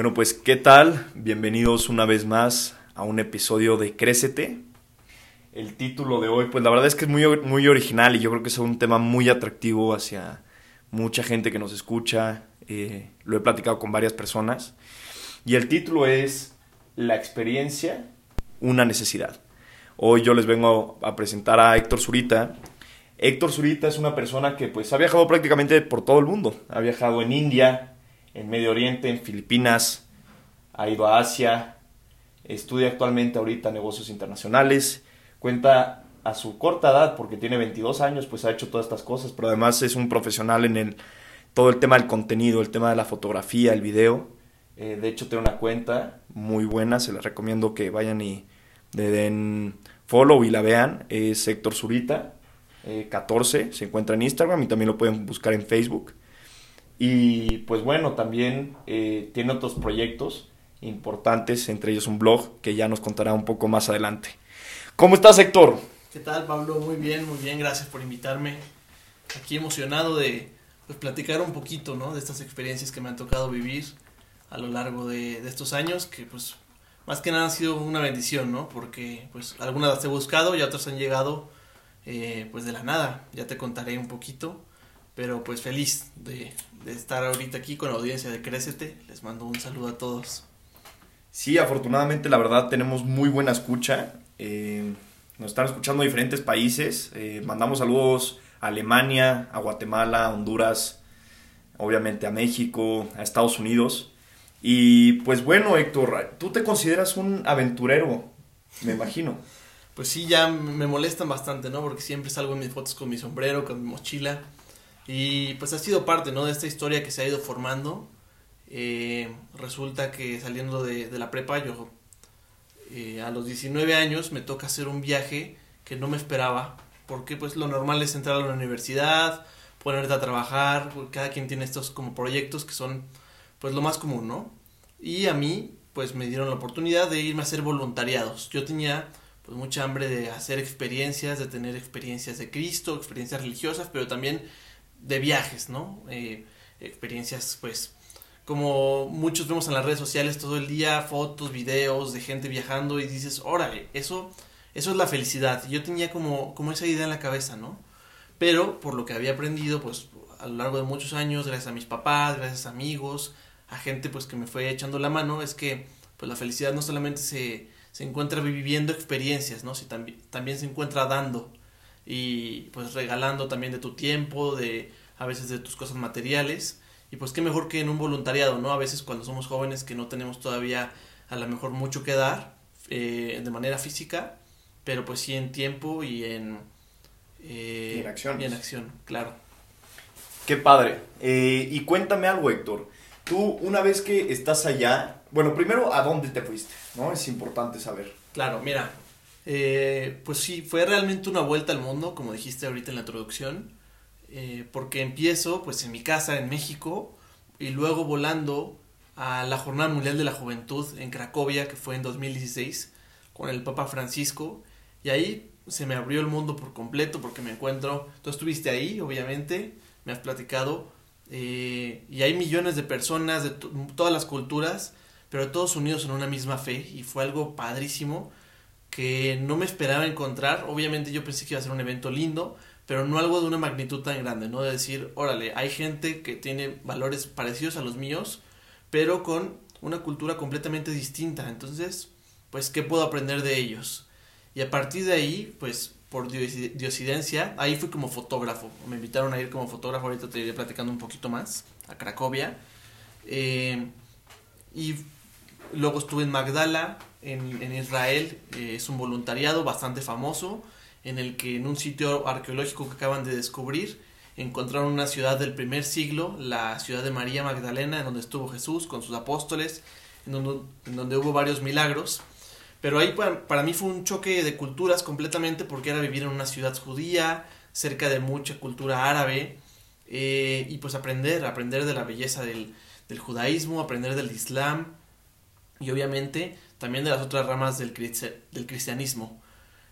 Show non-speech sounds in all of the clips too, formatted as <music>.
Bueno, pues ¿qué tal? Bienvenidos una vez más a un episodio de Crécete. El título de hoy, pues la verdad es que es muy, muy original y yo creo que es un tema muy atractivo hacia mucha gente que nos escucha. Eh, lo he platicado con varias personas. Y el título es La experiencia, una necesidad. Hoy yo les vengo a presentar a Héctor Zurita. Héctor Zurita es una persona que pues ha viajado prácticamente por todo el mundo. Ha viajado en India, en Medio Oriente, en Filipinas, ha ido a Asia, estudia actualmente ahorita negocios internacionales, cuenta a su corta edad, porque tiene 22 años, pues ha hecho todas estas cosas, pero además es un profesional en el, todo el tema del contenido, el tema de la fotografía, el video. Eh, de hecho, tiene una cuenta muy buena, se les recomiendo que vayan y le den follow y la vean. Es Héctor Zurita, 14, eh, se encuentra en Instagram y también lo pueden buscar en Facebook. Y pues bueno, también eh, tiene otros proyectos importantes, entre ellos un blog que ya nos contará un poco más adelante. ¿Cómo estás, Héctor? ¿Qué tal, Pablo? Muy bien, muy bien, gracias por invitarme. Aquí emocionado de pues, platicar un poquito, ¿no? De estas experiencias que me han tocado vivir a lo largo de, de estos años, que pues más que nada ha sido una bendición, ¿no? Porque pues algunas las he buscado y otras han llegado eh, pues de la nada. Ya te contaré un poquito, pero pues feliz de, de estar ahorita aquí con la audiencia de Crécete. Les mando un saludo a todos. Sí, afortunadamente la verdad tenemos muy buena escucha. Eh, nos están escuchando diferentes países. Eh, mandamos saludos a Alemania, a Guatemala, a Honduras, obviamente a México, a Estados Unidos. Y pues bueno, Héctor, tú te consideras un aventurero, me imagino. Pues sí, ya me molestan bastante, ¿no? Porque siempre salgo en mis fotos con mi sombrero, con mi mochila. Y pues ha sido parte, ¿no? De esta historia que se ha ido formando. Eh, resulta que saliendo de, la prepa, yo eh, a los 19 años me toca hacer un viaje que no me esperaba. Porque pues lo normal es entrar a la universidad, ponerte a trabajar, cada quien tiene estos como proyectos que son pues lo más común, ¿no? Y a mí pues me dieron la oportunidad de irme a hacer voluntariados. Yo tenía pues mucha hambre de hacer experiencias, de tener experiencias de Cristo, experiencias religiosas, pero también de viajes, ¿no? Eh, experiencias, pues, como muchos vemos en las redes sociales todo el día, fotos, videos de gente viajando y dices, órale, eso, eso es la felicidad. Yo tenía como, como esa idea en la cabeza, ¿no? Pero por lo que había aprendido, pues, a lo largo de muchos años, gracias a mis papás, gracias a amigos, a gente, pues, que me fue echando la mano, es que, pues, la felicidad no solamente se, se encuentra viviendo experiencias, ¿no? Si también, también se encuentra dando y pues regalando también de tu tiempo, de a veces de tus cosas materiales y pues qué mejor que en un voluntariado, ¿no? A veces cuando somos jóvenes que no tenemos todavía a lo mejor mucho que dar eh, de manera física, pero pues sí en tiempo y en... Eh, y en acción. Y en acción, claro. Qué padre. Eh, y cuéntame algo, Héctor. Tú, una vez que estás allá, bueno, primero, ¿a dónde te fuiste? ¿No? Es importante saber. Claro, mira, eh, pues sí, fue realmente una vuelta al mundo, como dijiste ahorita en la introducción, eh, porque empiezo pues en mi casa en México y luego volando a la Jornada Mundial de la Juventud en Cracovia, que fue en 2016, con el Papa Francisco, y ahí se me abrió el mundo por completo porque me encuentro, tú estuviste ahí, obviamente, me has platicado, eh, y hay millones de personas de todas las culturas, pero todos unidos en una misma fe, y fue algo padrísimo que no me esperaba encontrar. Obviamente yo pensé que iba a ser un evento lindo, pero no algo de una magnitud tan grande, ¿no? De decir, órale, hay gente que tiene valores parecidos a los míos, pero con una cultura completamente distinta. Entonces, pues, ¿qué puedo aprender de ellos? Y a partir de ahí, pues, por diosidencia, ahí fui como fotógrafo. Me invitaron a ir como fotógrafo, ahorita te iré platicando un poquito más, a Cracovia. Eh, y luego estuve en Magdala, en, Israel eh, es un voluntariado bastante famoso en el que en un sitio arqueológico que acaban de descubrir encontraron una ciudad del primer siglo, la ciudad de María Magdalena, en donde estuvo Jesús con sus apóstoles, en donde, hubo varios milagros. Pero ahí para, mí fue un choque de culturas completamente porque era vivir en una ciudad judía, cerca de mucha cultura árabe, eh, y pues aprender, aprender de la belleza del, del judaísmo, aprender del islam, y obviamente también de las otras ramas del, del cristianismo.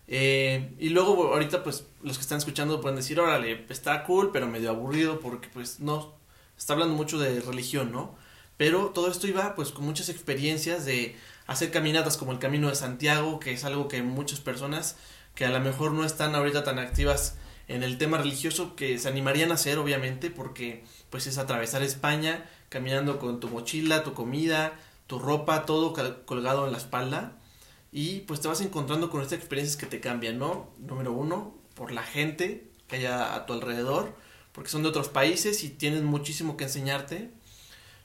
Eh, y luego ahorita pues los que están escuchando pueden decir, órale, está cool, pero medio aburrido porque pues no, está hablando mucho de religión, ¿no? Pero todo esto iba pues con muchas experiencias de hacer caminatas como el Camino de Santiago, que es algo que muchas personas que a lo mejor no están ahorita tan activas en el tema religioso que se animarían a hacer obviamente porque pues es atravesar España caminando con tu mochila, tu comida, tu ropa, todo colgado en la espalda y pues te vas encontrando con estas experiencias que te cambian, ¿no? Número uno, por la gente que haya a tu alrededor, porque son de otros países y tienen muchísimo que enseñarte.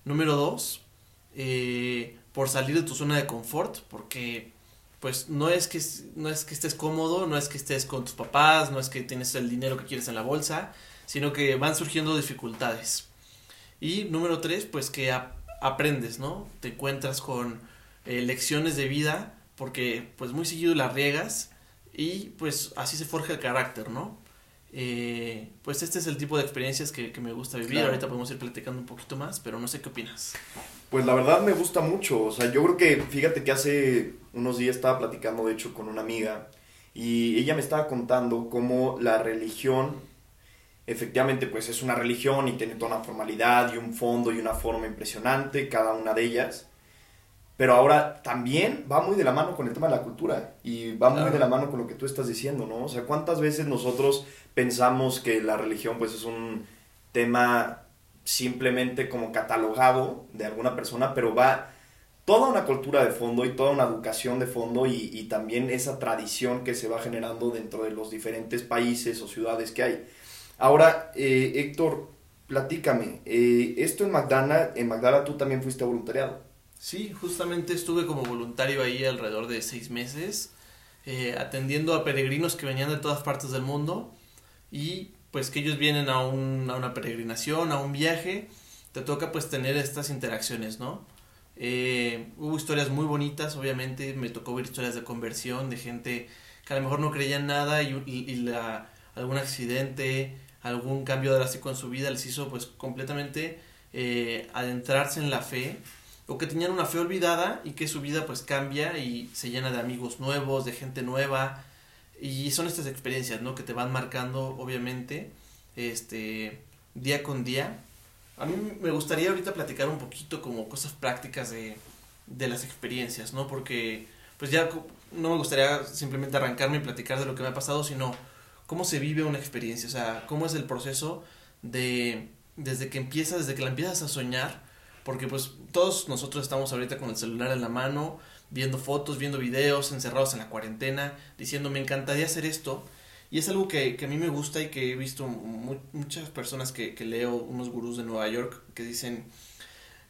Número dos, eh, por salir de tu zona de confort, porque pues no es que no es que estés cómodo, no es que estés con tus papás, no es que tienes el dinero que quieres en la bolsa, sino que van surgiendo dificultades. Y número tres, pues que aprendes, ¿no? Te encuentras con eh, lecciones de vida, porque pues muy seguido las riegas y pues así se forja el carácter, ¿no? Eh, pues este es el tipo de experiencias que, me gusta vivir. Ahorita podemos ir platicando un poquito más, pero no sé qué opinas. Pues la verdad me gusta mucho. O sea, yo creo que, fíjate que hace unos días estaba platicando, de hecho, con una amiga y ella me estaba contando cómo la religión, efectivamente, pues es una religión y tiene toda una formalidad y un fondo y una forma impresionante, cada una de ellas. Pero ahora también va muy de la mano con el tema de la cultura y va muy de la mano con lo que tú estás diciendo, ¿no? O sea, ¿cuántas veces nosotros pensamos que la religión pues es un tema simplemente como catalogado de alguna persona, pero va toda una cultura de fondo y toda una educación de fondo y, también esa tradición que se va generando dentro de los diferentes países o ciudades que hay. Ahora, eh, Héctor, platícame, eh, esto en Magdala, en Magdala tú también fuiste voluntariado. Sí, justamente estuve como voluntario ahí alrededor de seis meses, eh, atendiendo a peregrinos que venían de todas partes del mundo y pues que ellos vienen a, un, a una peregrinación, a un viaje, te toca pues tener estas interacciones, ¿no? Eh, hubo historias muy bonitas, obviamente, me tocó ver historias de conversión, de gente que a lo mejor no creía en nada y, y, la, algún accidente, algún cambio drástico en su vida les hizo pues completamente eh, adentrarse en la fe o que tenían una fe olvidada y que su vida pues cambia y se llena de amigos nuevos, de gente nueva y son estas experiencias, ¿no? Que te van marcando obviamente este día con día. A mí me gustaría ahorita platicar un poquito como cosas prácticas de, de las experiencias, ¿no? Porque pues ya no me gustaría simplemente arrancarme y platicar de lo que me ha pasado, sino cómo se vive una experiencia, o sea, cómo es el proceso de desde que empiezas, desde que la empiezas a soñar porque pues todos nosotros estamos ahorita con el celular en la mano, viendo fotos, viendo videos, encerrados en la cuarentena, diciendo me encantaría hacer esto. Y es algo que, que a mí me gusta y que he visto muchas personas que, que, leo, unos gurús de Nueva York, que dicen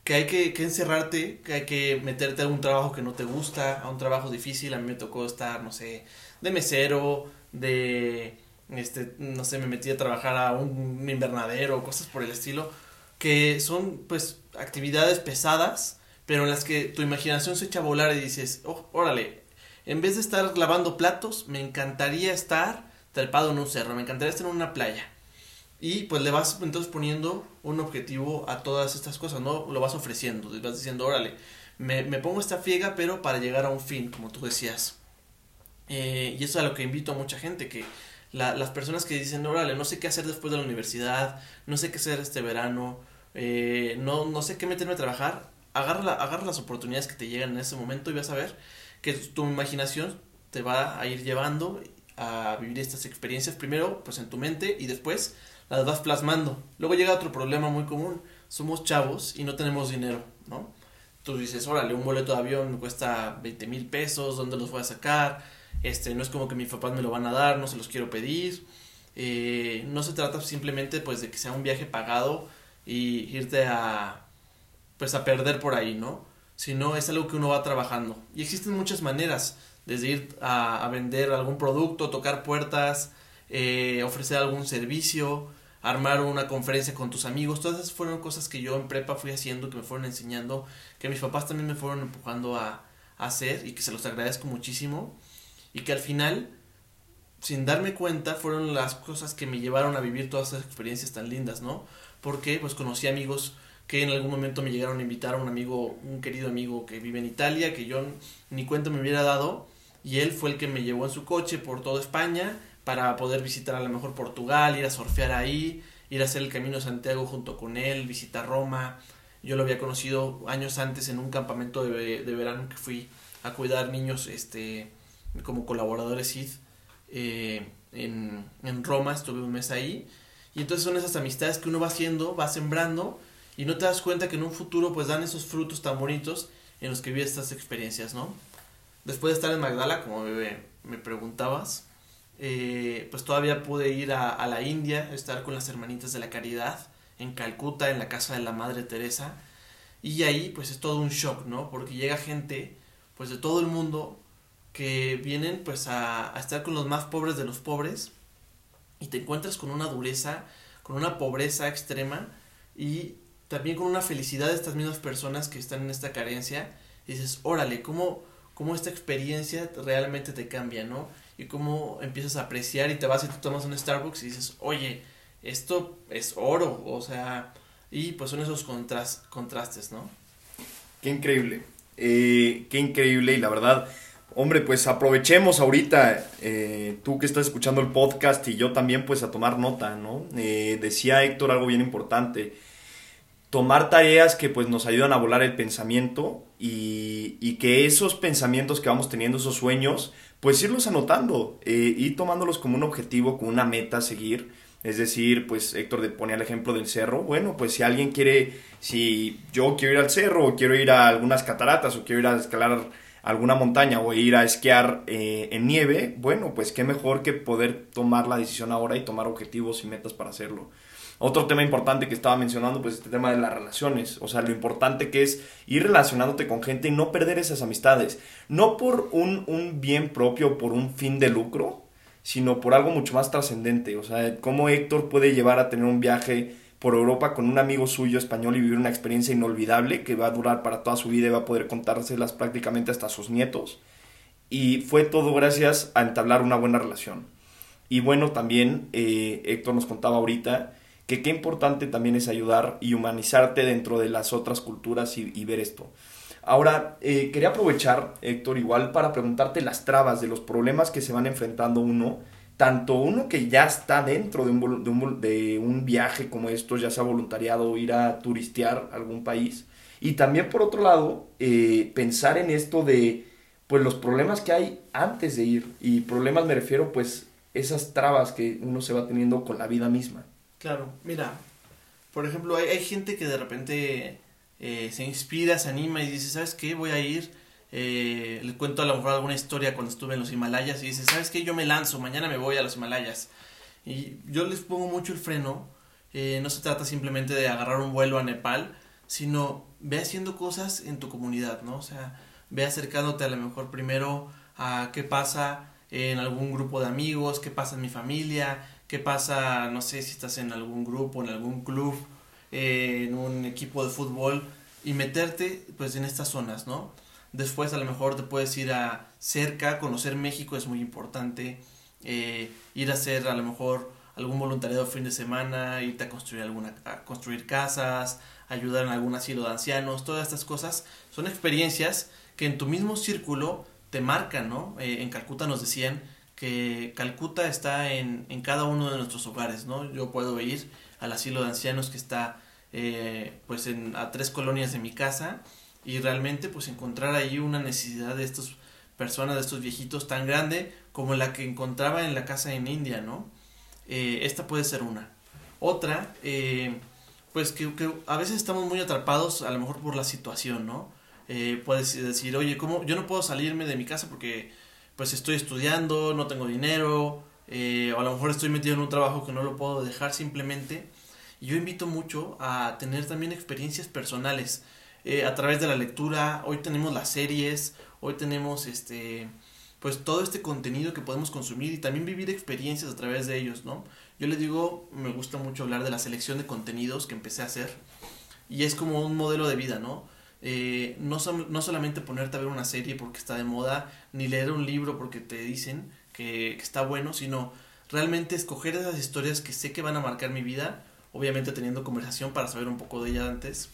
que hay que, que, encerrarte, que hay que meterte a un trabajo que no te gusta, a un trabajo difícil. A mí me tocó estar, no sé, de mesero, de, este, no sé, me metí a trabajar a un invernadero, cosas por el estilo que son pues actividades pesadas, pero en las que tu imaginación se echa a volar y dices, oh, órale, en vez de estar lavando platos, me encantaría estar trepado en un cerro, me encantaría estar en una playa. Y pues le vas entonces poniendo un objetivo a todas estas cosas, ¿no? Lo vas ofreciendo, le vas diciendo, órale, me, me pongo esta fiega, pero para llegar a un fin, como tú decías. Eh, y eso es a lo que invito a mucha gente, que las personas que dicen, órale, no sé qué hacer después de la universidad, no sé qué hacer este verano, eh, no, no sé qué meterme a trabajar, agarra, agarra las oportunidades que te llegan en ese momento y vas a ver que tu imaginación te va a ir llevando a vivir estas experiencias primero pues en tu mente y después las vas plasmando. Luego llega otro problema muy común, somos chavos y no tenemos dinero, ¿no? Tú dices, órale, un boleto de avión me cuesta 20 mil pesos, ¿dónde los voy a sacar? Este, no es como que mis papás me lo van a dar, no se los quiero pedir. Eh, no se trata simplemente pues de que sea un viaje pagado y irte a pues a perder por ahí, ¿no? Sino es algo que uno va trabajando. Y existen muchas maneras, desde ir a, vender algún producto, tocar puertas, eh, ofrecer algún servicio, armar una conferencia con tus amigos. Todas esas fueron cosas que yo en prepa fui haciendo, que me fueron enseñando, que mis papás también me fueron empujando a hacer y que se los agradezco muchísimo y que al final, sin darme cuenta, fueron las cosas que me llevaron a vivir todas esas experiencias tan lindas, ¿no? Porque pues conocí amigos que en algún momento me llegaron a invitar a un amigo, un querido amigo que vive en Italia, que yo ni cuenta me hubiera dado, y él fue el que me llevó en su coche por toda España para poder visitar a lo mejor Portugal, ir a surfear ahí, ir a hacer el Camino Santiago junto con él, visitar Roma, Yo lo había conocido años antes en un campamento de, de verano que fui a cuidar niños este, como colaboradores CID eh, en, en Roma, estuve un mes ahí. Y entonces son esas amistades que uno va haciendo, va sembrando y no te das cuenta que en un futuro pues dan esos frutos tan bonitos en los que vives estas experiencias, ¿no? Después de estar en Magdala, como me, me preguntabas, eh, pues todavía pude ir a, a, la India, estar con las hermanitas de la caridad, en Calcuta, en la casa de la Madre Teresa, y ahí pues es todo un shock, ¿no? Porque llega gente pues de todo el mundo que vienen pues a, estar con los más pobres de los pobres y te encuentras con una dureza, con una pobreza extrema y también con una felicidad de estas mismas personas que están en esta carencia. Y dices, órale, ¿cómo, cómo esta experiencia realmente te cambia, ¿no? Y cómo empiezas a apreciar y te vas y te tomas un Starbucks y dices, oye, esto es oro, o sea, y pues son esos contras, contrastes, ¿no? Qué increíble, eh, qué increíble y la verdad, hombre, pues aprovechemos ahorita, eh, tú que estás escuchando el podcast y yo también, pues a tomar nota, ¿no? Eh, decía Héctor algo bien importante, tomar tareas que pues nos ayudan a volar el pensamiento y, que esos pensamientos que vamos teniendo, esos sueños, pues irlos anotando eh, y tomándolos como un objetivo, como una meta a seguir. Es decir, pues Héctor ponía el ejemplo del cerro. Bueno, pues si alguien quiere, si yo quiero ir al cerro o quiero ir a algunas cataratas o quiero ir a escalar alguna montaña o ir a esquiar eh, en nieve, bueno, pues qué mejor que poder tomar la decisión ahora y tomar objetivos y metas para hacerlo. Otro tema importante que estaba mencionando, pues este tema de las relaciones, o sea, lo importante que es ir relacionándote con gente y no perder esas amistades, no por un, un bien propio, por un fin de lucro, sino por algo mucho más trascendente, o sea, cómo Héctor puede llevar a tener un viaje por Europa con un amigo suyo español y vivir una experiencia inolvidable que va a durar para toda su vida y va a poder contárselas prácticamente hasta sus nietos. Y fue todo gracias a entablar una buena relación. Y bueno, también eh, Héctor nos contaba ahorita que qué importante también es ayudar y humanizarte dentro de las otras culturas y, y ver esto. Ahora, eh, quería aprovechar, Héctor, igual para preguntarte las trabas de los problemas que se van enfrentando uno, tanto uno que ya está dentro de un, de un, de un viaje como estos, ya sea voluntariado ir a turistear algún país, y también por otro lado, eh, pensar en esto de pues los problemas que hay antes de ir, y problemas me refiero pues esas trabas que uno se va teniendo con la vida misma. Claro, mira, por ejemplo, hay, hay gente que de repente eh, se inspira, se anima y dice, ¿sabes qué? Voy a ir, eh, le cuento a lo mejor alguna historia cuando estuve en los Himalayas y dice, ¿sabes qué? Yo me lanzo, mañana me voy a los Himalayas. Y yo les pongo mucho el freno, eh, no se trata simplemente de agarrar un vuelo a Nepal, sino ve haciendo cosas en tu comunidad, ¿no? O sea, ve acercándote a lo mejor primero a qué pasa en algún grupo de amigos, qué pasa en mi familia, qué pasa, no sé si estás en algún grupo, en algún club, eh, en un equipo de fútbol y meterte pues en estas zonas, ¿no? Después a lo mejor te puedes ir a cerca, conocer México es muy importante, eh, ir a hacer a lo mejor algún voluntariado fin de semana, irte a construir alguna, construir casas, ayudar en algún asilo de ancianos, todas estas cosas son experiencias que en tu mismo círculo te marcan, ¿no? Eh, en Calcuta nos decían que Calcuta está en, en cada uno de nuestros hogares, ¿no? Yo puedo ir al asilo de ancianos que está eh, pues en, a tres colonias de mi casa y realmente pues encontrar ahí una necesidad de estas personas, de estos viejitos tan grande como la que encontraba en la casa en India, ¿no? Eh, esta puede ser una. Otra, eh, pues que, a veces estamos muy atrapados a lo mejor por la situación, ¿no? Eh, puedes decir, oye, ¿cómo? Yo no puedo salirme de mi casa porque pues estoy estudiando, no tengo dinero, eh, o a lo mejor estoy metido en un trabajo que no lo puedo dejar simplemente yo invito mucho a tener también experiencias personales eh, a través de la lectura. Hoy tenemos las series, hoy tenemos este pues todo este contenido que podemos consumir y también vivir experiencias a través de ellos, ¿no? Yo les digo, me gusta mucho hablar de la selección de contenidos que empecé a hacer y es como un modelo de vida, ¿no? Eh, no, no solamente ponerte a ver una serie porque está de moda, ni leer un libro porque te dicen que, que está bueno, sino realmente escoger esas historias que sé que van a marcar mi vida obviamente teniendo conversación para saber un poco de ella antes,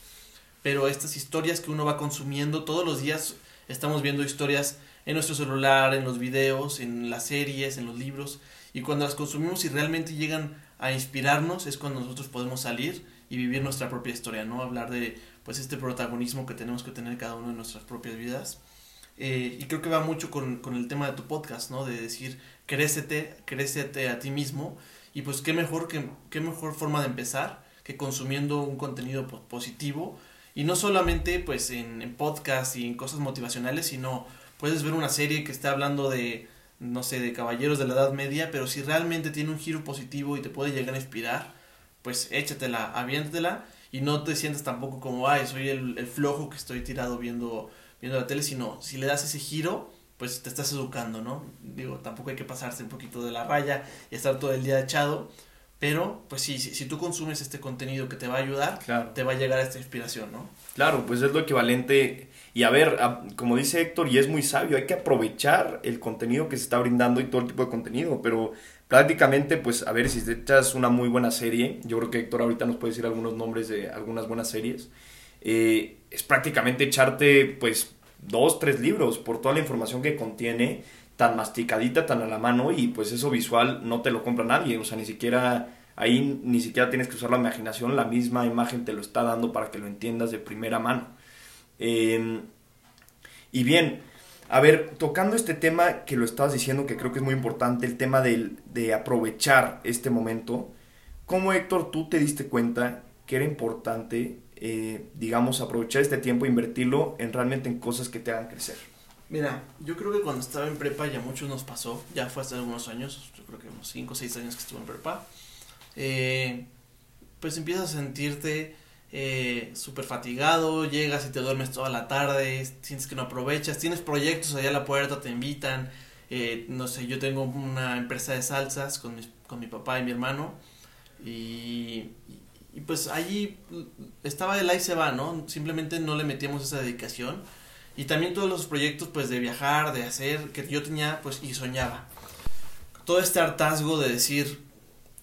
pero estas historias que uno va consumiendo todos los días, estamos viendo historias en nuestro celular, en los videos, en las series, en los libros, y cuando las consumimos y realmente llegan a inspirarnos es cuando nosotros podemos salir y vivir nuestra propia historia, ¿no? Hablar de pues este protagonismo que tenemos que tener cada uno en nuestras propias vidas. Eh, y creo que va mucho con, con, el tema de tu podcast, ¿no? De decir, crécete, crécete a ti mismo. Y pues qué mejor, que, qué mejor forma de empezar que consumiendo un contenido positivo. Y no solamente pues en, en podcast y en cosas motivacionales, sino puedes ver una serie que está hablando de, no sé, de caballeros de la Edad Media, pero si realmente tiene un giro positivo y te puede llegar a inspirar, pues échatela, aviéntatela y no te sientas tampoco como, ay, soy el, el, flojo que estoy tirado viendo, viendo la tele, sino si le das ese giro, pues te estás educando, ¿no? Digo, tampoco hay que pasarse un poquito de la raya y estar todo el día echado, pero pues sí, si, si tú consumes este contenido que te va a ayudar, claro. te va a llegar a esta inspiración, ¿no? Claro, pues es lo equivalente. Y a ver, como dice Héctor, y es muy sabio, hay que aprovechar el contenido que se está brindando y todo el tipo de contenido, pero prácticamente, pues, a ver, si te echas una muy buena serie, yo creo que Héctor ahorita nos puede decir algunos nombres de algunas buenas series, eh, es prácticamente echarte, pues, dos, tres libros por toda la información que contiene, tan masticadita, tan a la mano, y pues eso visual no te lo compra nadie, o sea, ni siquiera, ahí ni siquiera tienes que usar la imaginación, la misma imagen te lo está dando para que lo entiendas de primera mano. Eh, y bien, a ver, tocando este tema que lo estabas diciendo, que creo que es muy importante, el tema de, de aprovechar este momento, ¿cómo Héctor tú te diste cuenta que era importante, eh, digamos, aprovechar este tiempo e invertirlo en realmente en cosas que te hagan crecer? Mira, yo creo que cuando estaba en prepa ya muchos nos pasó, ya fue hace algunos años, yo creo que unos 5 o 6 años que estuve en prepa, eh, pues empiezas a sentirte eh, súper fatigado, llegas y te duermes toda la tarde, sientes que no aprovechas, tienes proyectos allá a la puerta, te invitan, eh, no sé, yo tengo una empresa de salsas con mi, con mi papá y mi hermano y, y pues allí estaba el ahí se va, ¿no? Simplemente no le metíamos esa dedicación y también todos los proyectos pues de viajar, de hacer, que yo tenía pues y soñaba. Todo este hartazgo de decir,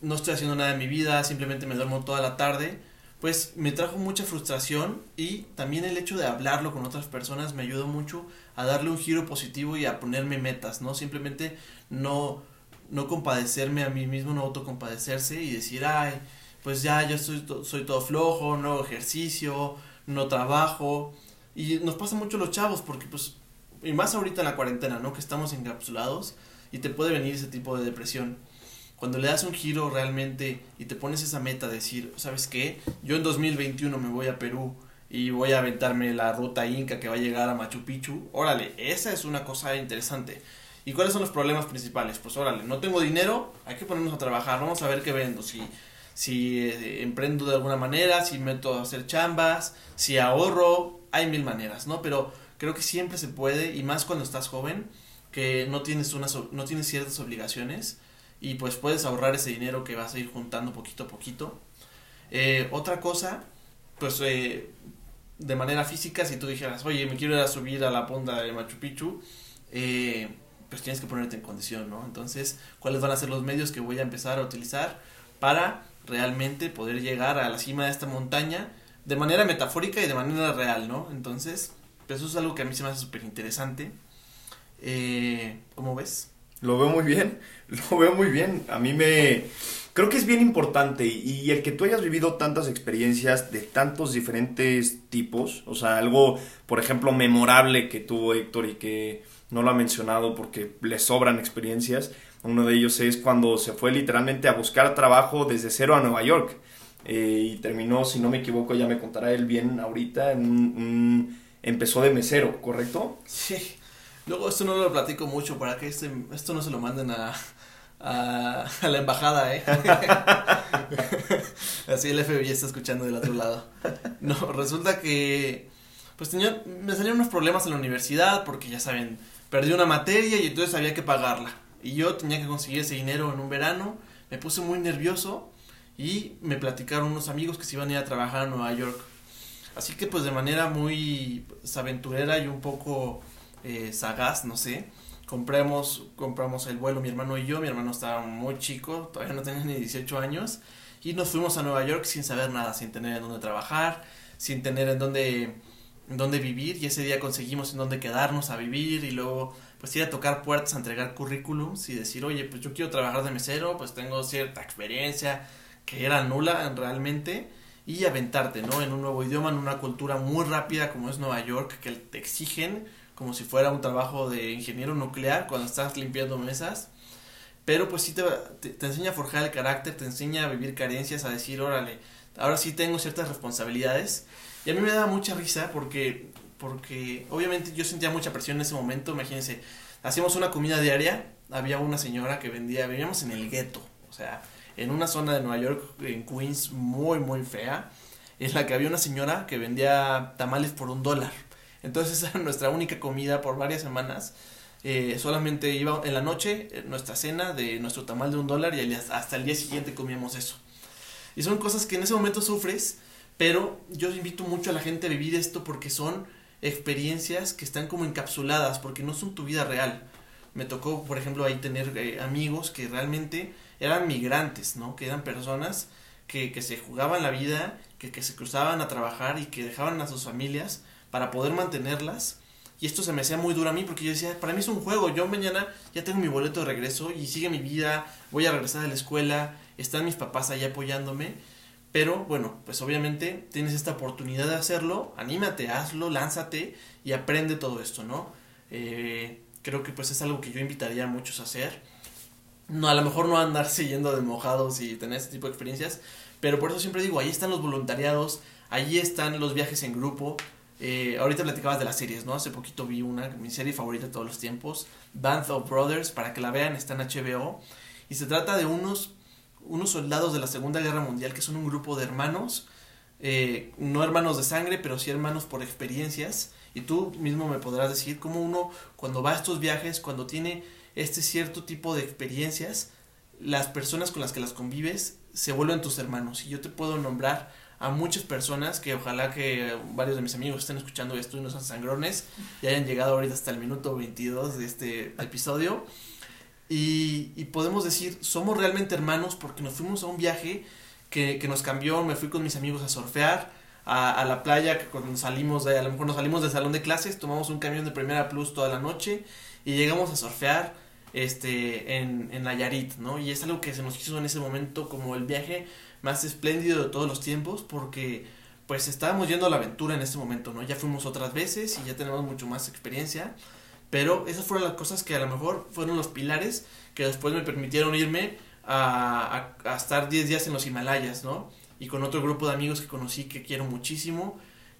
no estoy haciendo nada en mi vida, simplemente me duermo toda la tarde, pues me trajo mucha frustración y también el hecho de hablarlo con otras personas me ayudó mucho a darle un giro positivo y a ponerme metas, ¿no? Simplemente no, no compadecerme a mí mismo, no autocompadecerse y decir, ay, pues ya yo soy, soy todo flojo, no hago ejercicio, no trabajo. Y nos pasa mucho los chavos porque pues, y más ahorita en la cuarentena, ¿no? Que estamos encapsulados y te puede venir ese tipo de depresión cuando le das un giro realmente y te pones esa meta de decir, ¿sabes qué? Yo en 2021 me voy a Perú y voy a aventarme la ruta inca que va a llegar a Machu Picchu. Órale, esa es una cosa interesante. ¿Y cuáles son los problemas principales? Pues órale, no tengo dinero, hay que ponernos a trabajar, vamos a ver qué vendo, si, si eh, emprendo de alguna manera, si meto a hacer chambas, si ahorro, hay mil maneras, ¿no? Pero creo que siempre se puede, y más cuando estás joven, que no tienes, unas, no tienes ciertas obligaciones, y pues puedes ahorrar ese dinero que vas a ir juntando poquito a poquito. Eh, otra cosa, pues eh, de manera física, si tú dijeras, oye, me quiero ir a subir a la punta de Machu Picchu, eh, pues tienes que ponerte en condición, ¿no? Entonces, ¿cuáles van a ser los medios que voy a empezar a utilizar para realmente poder llegar a la cima de esta montaña de manera metafórica y de manera real, ¿no? Entonces, pues eso es algo que a mí se me hace súper interesante. Eh, ¿Cómo ves? Lo veo muy bien, <laughs> lo veo muy bien. A mí me... Creo que es bien importante y el que tú hayas vivido tantas experiencias de tantos diferentes tipos, o sea, algo, por ejemplo, memorable que tuvo Héctor y que no lo ha mencionado porque le sobran experiencias, uno de ellos es cuando se fue literalmente a buscar trabajo desde cero a Nueva York eh, y terminó, si no me equivoco, ya me contará él bien ahorita, en un, empezó de mesero, ¿correcto? Sí. Luego esto no lo platico mucho para que este, esto no se lo manden a, a, a la embajada, ¿eh? <laughs> Así el FBI está escuchando del otro lado. No, resulta que pues tenía, me salieron unos problemas en la universidad porque ya saben, perdí una materia y entonces había que pagarla. Y yo tenía que conseguir ese dinero en un verano, me puse muy nervioso y me platicaron unos amigos que se iban a ir a trabajar a Nueva York. Así que pues de manera muy pues, aventurera y un poco eh, sagaz, no sé, compramos, compramos el vuelo mi hermano y yo, mi hermano estaba muy chico, todavía no tenía ni 18 años, y nos fuimos a Nueva York sin saber nada, sin tener en dónde trabajar, sin tener en dónde, en dónde vivir, y ese día conseguimos en dónde quedarnos a vivir, y luego pues ir a tocar puertas, a entregar currículums y decir, oye, pues yo quiero trabajar de mesero, pues tengo cierta experiencia que era nula realmente, y aventarte, ¿no? En un nuevo idioma, en una cultura muy rápida como es Nueva York, que te exigen como si fuera un trabajo de ingeniero nuclear cuando estás limpiando mesas. Pero pues sí te, te, enseña a forjar el carácter, te enseña a vivir carencias, a decir, órale, ahora sí tengo ciertas responsabilidades. Y a mí me daba mucha risa porque, porque obviamente yo sentía mucha presión en ese momento, imagínense, hacíamos una comida diaria, había una señora que vendía, vivíamos en el gueto, o sea, en una zona de Nueva York, en Queens, muy, muy fea, en la que había una señora que vendía tamales por un dólar. Entonces <laughs> esa era nuestra única comida por varias semanas. Eh, solamente iba en la noche eh, nuestra cena de nuestro tamal de un dólar y hasta el día siguiente comíamos eso. Y son cosas que en ese momento sufres, pero yo invito mucho a la gente a vivir esto porque son experiencias que están como encapsuladas, porque no son tu vida real. Me tocó, por ejemplo, ahí tener eh, amigos que realmente eran migrantes, ¿no? Que eran personas que, que se jugaban la vida, que, que se cruzaban a trabajar y que dejaban a sus familias para poder mantenerlas. Y esto se me hacía muy duro a mí porque yo decía, para mí es un juego, yo mañana ya tengo mi boleto de regreso y sigue mi vida, voy a regresar a la escuela, están mis papás ahí apoyándome. Pero bueno, pues obviamente tienes esta oportunidad de hacerlo, anímate, hazlo, lánzate y aprende todo esto, ¿no? Eh, creo que pues es algo que yo invitaría a muchos a hacer. No, a lo mejor no andarse <laughs> yendo de mojados y tener este tipo de experiencias, pero por eso siempre digo, ahí están los voluntariados, ahí están los viajes en grupo, eh, ahorita platicabas de las series, ¿no? Hace poquito vi una, mi serie favorita de todos los tiempos, Band of Brothers, para que la vean, está en HBO. Y se trata de unos, unos soldados de la Segunda Guerra Mundial que son un grupo de hermanos, eh, no hermanos de sangre, pero sí hermanos por experiencias. Y tú mismo me podrás decir cómo uno, cuando va a estos viajes, cuando tiene este cierto tipo de experiencias, las personas con las que las convives se vuelven tus hermanos. Y yo te puedo nombrar a muchas personas que ojalá que varios de mis amigos estén escuchando esto y no sean sangrones y hayan llegado ahorita hasta el minuto 22 de este episodio. Y, podemos decir, somos realmente hermanos porque nos fuimos a un viaje que, que nos cambió, me fui con mis amigos a surfear, a, la playa, cuando salimos de, a lo mejor nos salimos del salón de clases, tomamos un camión de Primera Plus toda la noche y llegamos a surfear este, en, en Nayarit, ¿no? Y es algo que se nos hizo en ese momento como el viaje más espléndido de todos los tiempos porque pues estábamos yendo a la aventura en este momento, ¿no? Ya fuimos otras veces y ya tenemos mucho más experiencia, pero esas fueron las cosas que a lo mejor fueron los pilares que después me permitieron irme a, a, a estar 10 días en los Himalayas, ¿no? Y con otro grupo de amigos que conocí que quiero muchísimo,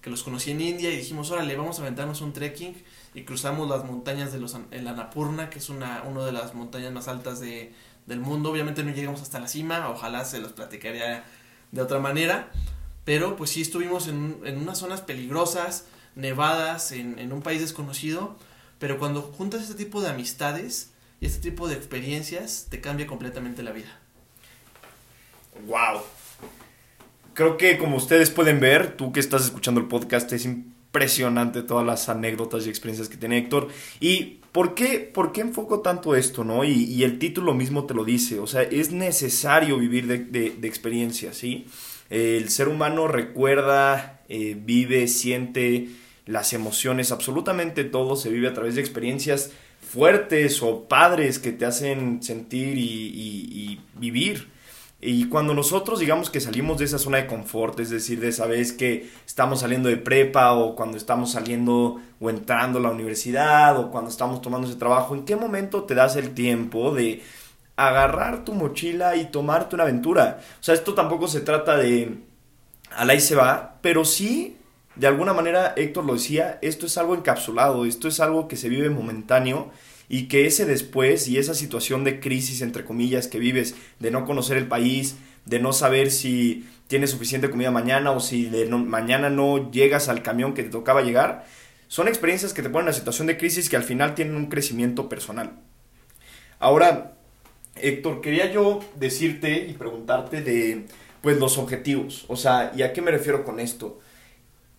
los conocí en India y dijimos, órale, vamos a aventarnos un trekking y cruzamos las montañas de los, el Annapurna, que es una, una de las montañas más altas de, del mundo. Obviamente no llegamos hasta la cima, ojalá se los platicaría de otra manera, pero pues sí estuvimos en, en unas zonas peligrosas, nevadas, en, en, un país desconocido, pero cuando juntas este tipo de amistades y este tipo de experiencias, te cambia completamente la vida. ¡Wow! Creo que como ustedes pueden ver, tú que estás escuchando el podcast, es impresionante todas las anécdotas y experiencias que tiene Héctor. Y ¿Por qué, ¿Por qué enfoco tanto esto, no? Y, el título mismo te lo dice, o sea, es necesario vivir de, de, experiencias, ¿sí? El ser humano recuerda, eh, vive, siente las emociones, absolutamente todo se vive a través de experiencias fuertes o padres que te hacen sentir y vivir. Y cuando nosotros digamos que salimos de esa zona de confort, es decir, de esa vez que estamos saliendo de prepa o cuando estamos saliendo o entrando a la universidad o cuando estamos tomando ese trabajo, ¿en qué momento te das el tiempo de agarrar tu mochila y tomarte una aventura? O sea, esto tampoco se trata de al ahí se va, pero sí, de alguna manera, Héctor lo decía, esto es algo encapsulado, esto es algo que se vive momentáneo y que ese después y esa situación de crisis, entre comillas, que vives, de no conocer el país, de no saber si tienes suficiente comida mañana o si de mañana no llegas al camión que te tocaba llegar, son experiencias que te ponen en la situación de crisis que al final tienen un crecimiento personal. Ahora, Héctor, quería yo decirte y preguntarte de pues los objetivos, o sea, ¿y a qué me refiero con esto?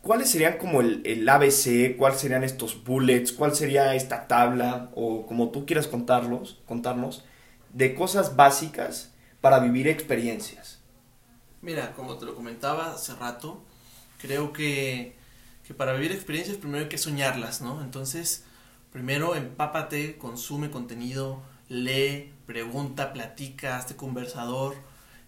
¿Cuáles serían como el, el, ABC? ¿Cuáles serían estos bullets? ¿Cuál sería esta tabla? O como tú quieras contarlos, contarnos, de cosas básicas para vivir experiencias. Mira, como te lo comentaba hace rato, creo que, que para vivir experiencias primero hay que soñarlas, ¿no? Entonces, primero empápate, consume contenido, lee, pregunta, platica, hazte conversador.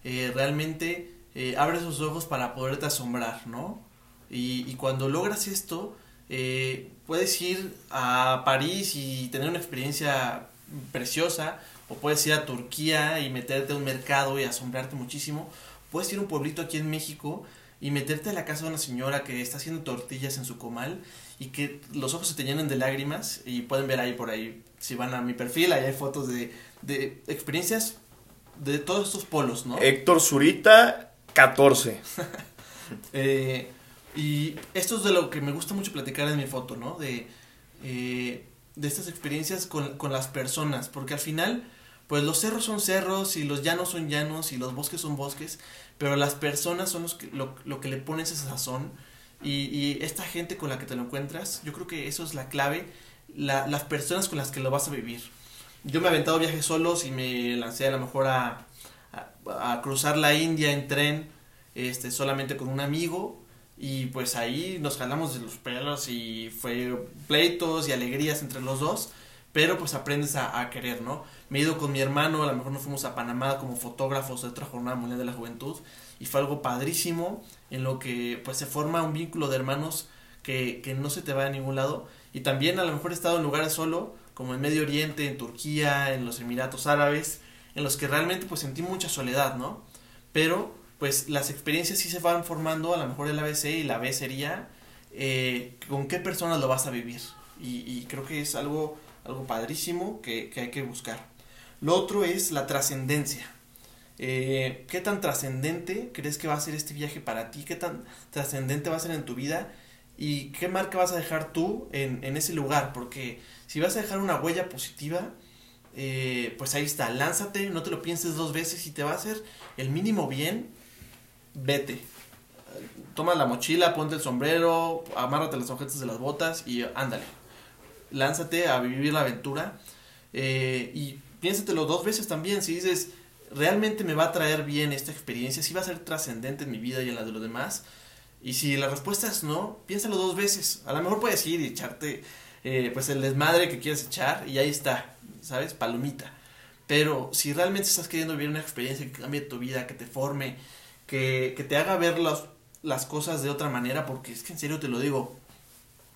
Eh, realmente eh, abre esos ojos para poderte asombrar, ¿no? Y, y cuando logras esto, eh, puedes ir a París y tener una experiencia preciosa, o puedes ir a Turquía y meterte a un mercado y asombrarte muchísimo, puedes ir a un pueblito aquí en México y meterte a la casa de una señora que está haciendo tortillas en su comal y que los ojos se te llenan de lágrimas y pueden ver ahí por ahí, si van a mi perfil, ahí hay fotos de, de experiencias de todos estos polos, ¿no? Héctor Zurita, 14. <laughs> Eh, y esto es de lo que me gusta mucho platicar en mi foto, ¿no? De, eh, de estas experiencias con, con las personas, porque al final, pues los cerros son cerros y los llanos son llanos y los bosques son bosques, pero las personas son los que, lo, lo que le pones esa sazón y, y, esta gente con la que te lo encuentras, yo creo que eso es la clave, la, las personas con las que lo vas a vivir. Yo me he aventado viajes solos y me lancé a lo mejor a, a, a cruzar la India en tren, este, solamente con un amigo y pues ahí nos jalamos de los pelos y fue pleitos y alegrías entre los dos, pero pues aprendes a, a, querer, ¿no? Me he ido con mi hermano, a lo mejor nos fuimos a Panamá como fotógrafos de otra jornada mundial de la juventud y fue algo padrísimo en lo que pues se forma un vínculo de hermanos que, que no se te va a ningún lado y también a lo mejor he estado en lugares solo, como en Medio Oriente, en Turquía, en los Emiratos Árabes, en los que realmente pues sentí mucha soledad, ¿no? Pero pues las experiencias sí se van formando, a lo mejor el ABC y la B sería eh, con qué personas lo vas a vivir. Y, y creo que es algo, algo padrísimo que, que, hay que buscar. Lo otro es la trascendencia. Eh, ¿Qué tan trascendente crees que va a ser este viaje para ti? ¿Qué tan trascendente va a ser en tu vida? ¿Y qué marca vas a dejar tú en, en ese lugar? Porque si vas a dejar una huella positiva, eh, pues ahí está, lánzate, no te lo pienses dos veces y te va a hacer el mínimo bien vete. Toma la mochila, ponte el sombrero, amárrate las ojetas de las botas y ándale. Lánzate a vivir la aventura. Eh, y piénsatelo dos veces también. Si dices, realmente me va a traer bien esta experiencia, si va a ser trascendente en mi vida y en la de los demás. Y si la respuesta es no, piénsalo dos veces. A lo mejor puedes ir y echarte eh, pues el desmadre que quieres echar y ahí está, ¿sabes? Palomita. Pero si realmente estás queriendo vivir una experiencia que cambie tu vida, que te forme, que, que te haga ver las cosas de otra manera, porque es que en serio te lo digo,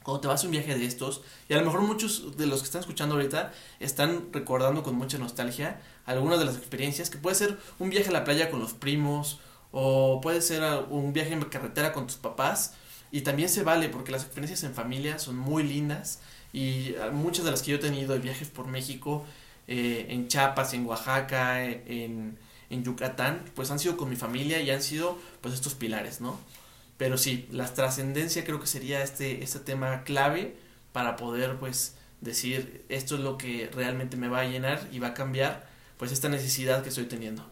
cuando te vas a un viaje de estos, y a lo mejor muchos de los que están escuchando ahorita están recordando con mucha nostalgia algunas de las experiencias, que puede ser un viaje a la playa con los primos, o puede ser un viaje en carretera con tus papás, y también se vale, porque las experiencias en familia son muy lindas, y muchas de las que yo he tenido de viajes por México, eh, en Chiapas, en Oaxaca, en en Yucatán, pues han sido con mi familia y han sido pues estos pilares, ¿no? Pero sí, la trascendencia creo que sería este, este tema clave para poder pues decir esto es lo que realmente me va a llenar y va a cambiar pues esta necesidad que estoy teniendo.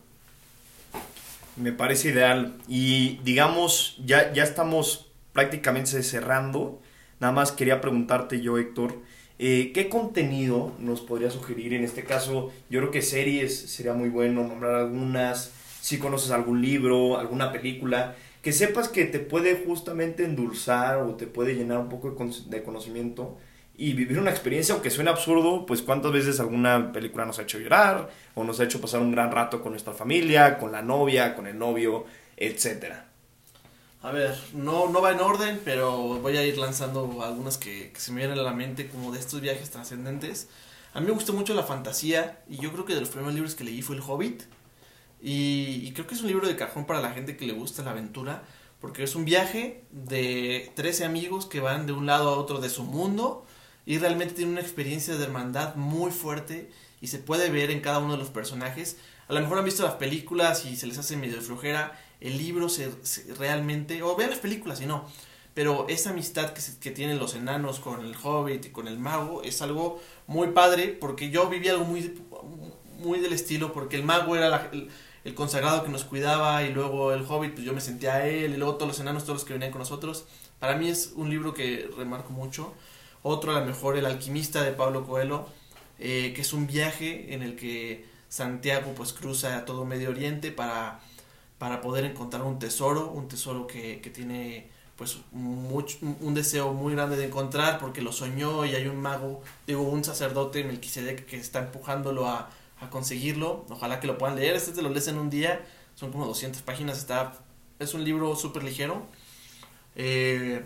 Me parece ideal y digamos ya, ya estamos prácticamente cerrando. Nada más quería preguntarte yo, Héctor, eh, ¿Qué contenido nos podría sugerir? En este caso, yo creo que series sería muy bueno nombrar algunas. Si conoces algún libro, alguna película, que sepas que te puede justamente endulzar o te puede llenar un poco de conocimiento y vivir una experiencia, aunque suene absurdo, pues cuántas veces alguna película nos ha hecho llorar o nos ha hecho pasar un gran rato con nuestra familia, con la novia, con el novio, etcétera. A ver, no, no va en orden, pero voy a ir lanzando algunas que, se me vienen a la mente como de estos viajes trascendentes. A mí me gustó mucho la fantasía y yo creo que de los primeros libros que leí fue El Hobbit. Y, y, creo que es un libro de cajón para la gente que le gusta la aventura, porque es un viaje de 13 amigos que van de un lado a otro de su mundo y realmente tienen una experiencia de hermandad muy fuerte y se puede ver en cada uno de los personajes. A lo mejor han visto las películas y se les hace medio flojera el libro se, realmente, o vean las películas si no, pero esa amistad que, se, que tienen los enanos con el hobbit y con el mago es algo muy padre porque yo viví algo muy, muy del estilo porque el mago era la, el, consagrado que nos cuidaba y luego el hobbit pues yo me sentía a él y luego todos los enanos, todos los que venían con nosotros. Para mí es un libro que remarco mucho. Otro a lo mejor El alquimista de Pablo Coelho, eh, que es un viaje en el que Santiago pues cruza todo Medio Oriente para para poder encontrar un tesoro, un tesoro que, que tiene pues mucho, un deseo muy grande de encontrar porque lo soñó y hay un mago, digo un sacerdote Melquisedec que está empujándolo a, a conseguirlo, ojalá que lo puedan leer, este te lo lees en un día, son como 200 páginas, está Es un libro súper ligero. Eh,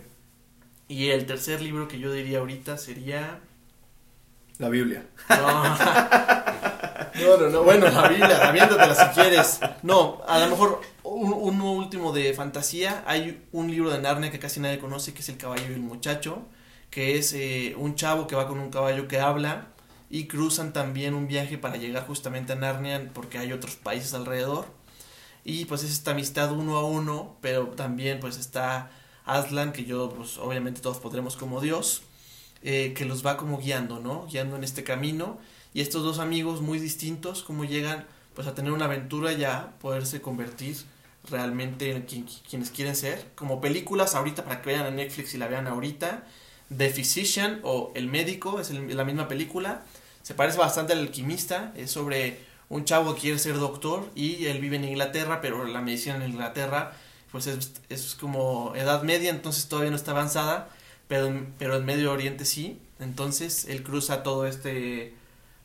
y el tercer libro que yo diría ahorita sería... La Biblia. No, <laughs> no, no, no. bueno, la aviéntatela si quieres. No, a lo mejor un, uno último de fantasía. Hay un libro de Narnia que casi nadie conoce, que es El caballo y el muchacho, que es eh, un chavo que va con un caballo que habla y cruzan también un viaje para llegar justamente a Narnia porque hay otros países alrededor. Y pues es esta amistad uno a uno, pero también pues está Aslan, que yo pues obviamente todos podremos como Dios, eh, que los va como guiando, ¿no? Guiando en este camino. Y estos dos amigos muy distintos, como llegan pues a tener una aventura ya, poderse convertir realmente en quienes quieren ser. Como películas ahorita para que vean en Netflix y la vean ahorita. The Physician o El Médico, es la misma película. Se parece bastante al alquimista, es sobre un chavo que quiere ser doctor y él vive en Inglaterra, pero la medicina en Inglaterra pues es, es como edad media, entonces todavía no está avanzada, pero pero en Medio Oriente sí. Entonces él cruza todo este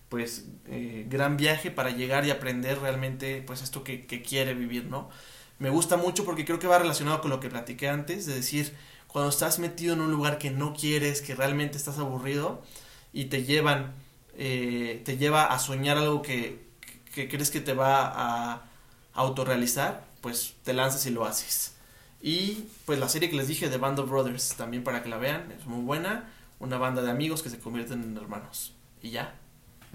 pues eh, gran viaje para llegar y aprender realmente pues esto que, que quiere vivir, ¿no? Me gusta mucho porque creo que va relacionado con lo que platiqué antes, de decir, cuando estás metido en un lugar que no quieres, que realmente estás aburrido y te llevan, eh, te lleva a soñar algo que, que crees que te va a autorrealizar, pues te lanzas y lo haces. Y pues la serie que les dije de Band of Brothers, también para que la vean, es muy buena. Una banda de amigos que se convierten en hermanos. Y ya.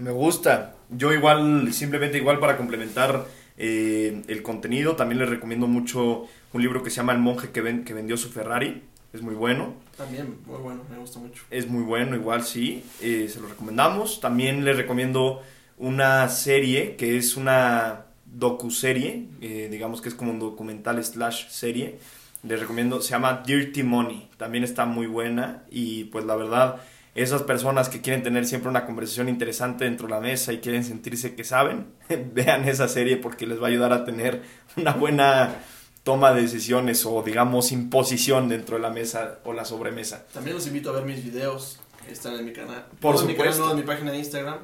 Me gusta. Yo igual, simplemente igual para complementar eh, el contenido, también les recomiendo mucho un libro que se llama El monje que, ven, que vendió su Ferrari. Es muy bueno. También, muy bueno, me gusta mucho. Es muy bueno, igual sí. Eh, se lo recomendamos. También les recomiendo una serie que es una docu-serie, eh, digamos que es como un documental slash serie. Les recomiendo, se llama Dirty Money, también está muy buena y pues la verdad, esas personas que quieren tener siempre una conversación interesante dentro de la mesa y quieren sentirse que saben, <laughs> vean esa serie porque les va a ayudar a tener una buena toma de decisiones o digamos imposición dentro de la mesa o la sobremesa. También los invito a ver mis videos están en mi canal. Por no, en mi canal, supuesto. no, en mi página de Instagram.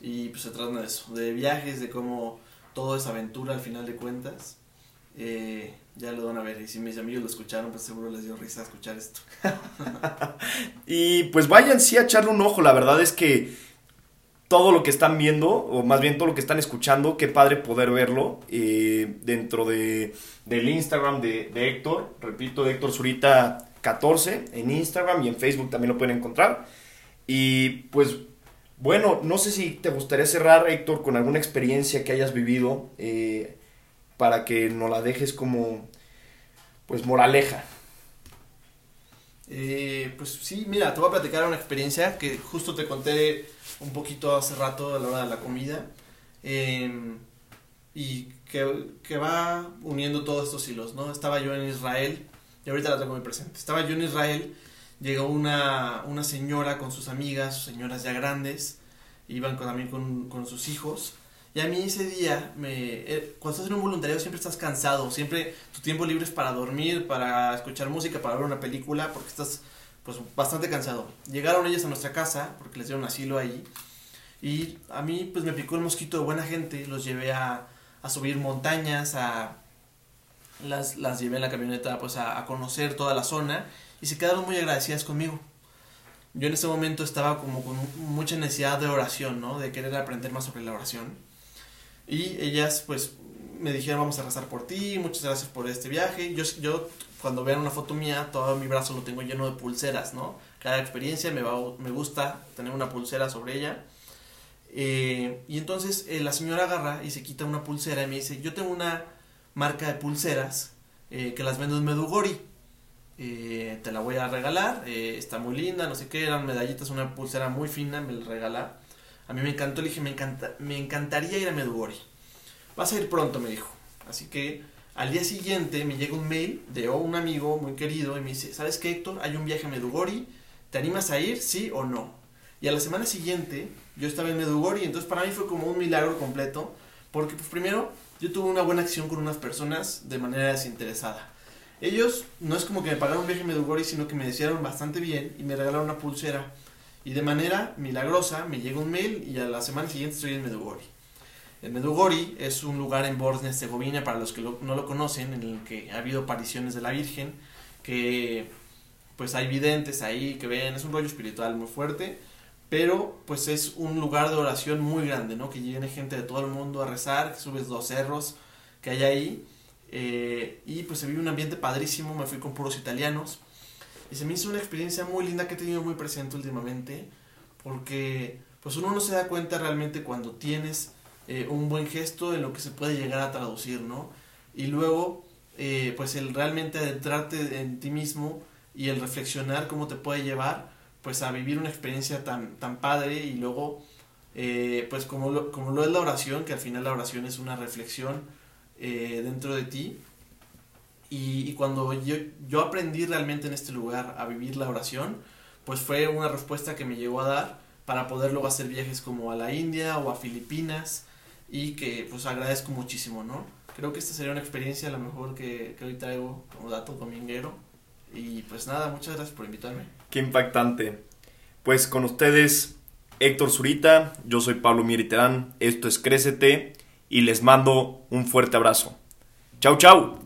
Y pues se trata de eso, de viajes, de cómo todo es aventura al final de cuentas. Eh, ya lo van a ver. Y si mis amigos lo escucharon, pues seguro les dio risa escuchar esto. <laughs> Y pues vayan sí a echarle un ojo, la verdad es que todo lo que están viendo, o más bien todo lo que están escuchando, qué padre poder verlo eh, dentro de, del Instagram de, de Héctor, repito, de Héctor Zurita 14 en Instagram y en Facebook también lo pueden encontrar. Y pues bueno, no sé si te gustaría cerrar, Héctor, con alguna experiencia que hayas vivido eh, para que nos la dejes como, pues, moraleja. Eh, pues sí, mira, te voy a platicar una experiencia que justo te conté un poquito hace rato a la hora de la comida. eh, y que, que va uniendo todos estos hilos, ¿no? Estaba yo en Israel, y ahorita la tengo muy presente. Estaba yo en Israel, llegó una, una señora con sus amigas, señoras ya grandes, iban con, también con, con sus hijos. Y a mí ese día, me, eh, cuando estás en un voluntariado siempre estás cansado, siempre tu tiempo libre es para dormir, para escuchar música, para ver una película, porque estás pues bastante cansado. Llegaron ellas a nuestra casa, porque les dieron asilo ahí, y a mí pues me picó el mosquito de buena gente, los llevé a, a subir montañas, a las, las llevé en la camioneta pues a, a conocer toda la zona, y se quedaron muy agradecidas conmigo. Yo en ese momento estaba como con mucha necesidad de oración, ¿no? De querer aprender más sobre la oración. Y ellas, pues, me dijeron, vamos a rezar por ti, muchas gracias por este viaje. Yo, yo cuando vean una foto mía, todo mi brazo lo tengo lleno de pulseras, ¿no? Cada experiencia me, va, me gusta tener una pulsera sobre ella. Eh, y entonces eh, la señora agarra y se quita una pulsera y me dice, yo tengo una marca de pulseras eh, que las vendo en Medugori. Te la voy a regalar, está muy linda, no sé qué, eran medallitas, una pulsera muy fina, me la regaló. A mí me encantó, le dije, me, encanta, me encantaría ir a Medugori. Vas a ir pronto, me dijo. Así que al día siguiente me llega un mail de un amigo muy querido y me dice, ¿sabes qué, Héctor? Hay un viaje a Medugori, ¿te animas a ir, sí o no? Y a la semana siguiente yo estaba en Medugori, entonces para mí fue como un milagro completo, porque pues primero yo tuve una buena acción con unas personas de manera desinteresada. Ellos no es como que me pagaron un viaje a Medugori, sino que me desearon bastante bien y me regalaron una pulsera. Y de manera milagrosa me llega un mail y a la semana siguiente estoy en Medugori. El Medugori es un lugar en Bosnia-Herzegovina, para los que no lo conocen, en el que ha habido apariciones de la Virgen, que pues hay videntes ahí que ven, es un rollo espiritual muy fuerte, pero pues es un lugar de oración muy grande, ¿no? Que viene gente de todo el mundo a rezar, que subes dos cerros que hay ahí, eh, y pues se vive un ambiente padrísimo, me fui con puros italianos, y se me hizo una experiencia muy linda que he tenido muy presente últimamente, porque pues uno no se da cuenta realmente cuando tienes eh, un buen gesto en lo que se puede llegar a traducir, ¿no? Y luego, eh, pues el realmente adentrarte en ti mismo y el reflexionar cómo te puede llevar, pues a vivir una experiencia tan, tan padre y luego, eh, pues como lo, como lo es la oración, que al final la oración es una reflexión dentro de ti. Y, cuando yo, yo aprendí realmente en este lugar a vivir la oración, pues fue una respuesta que me llegó a dar para poder luego hacer viajes como a la India o a Filipinas y que pues agradezco muchísimo, ¿no? Creo que esta sería una experiencia a lo mejor que, que hoy traigo como dato dominguero y pues nada, muchas gracias por invitarme. Qué impactante. Pues con ustedes Héctor Zurita, yo soy Pablo Miriterán, esto es Crécete y les mando un fuerte abrazo. Chau, chau.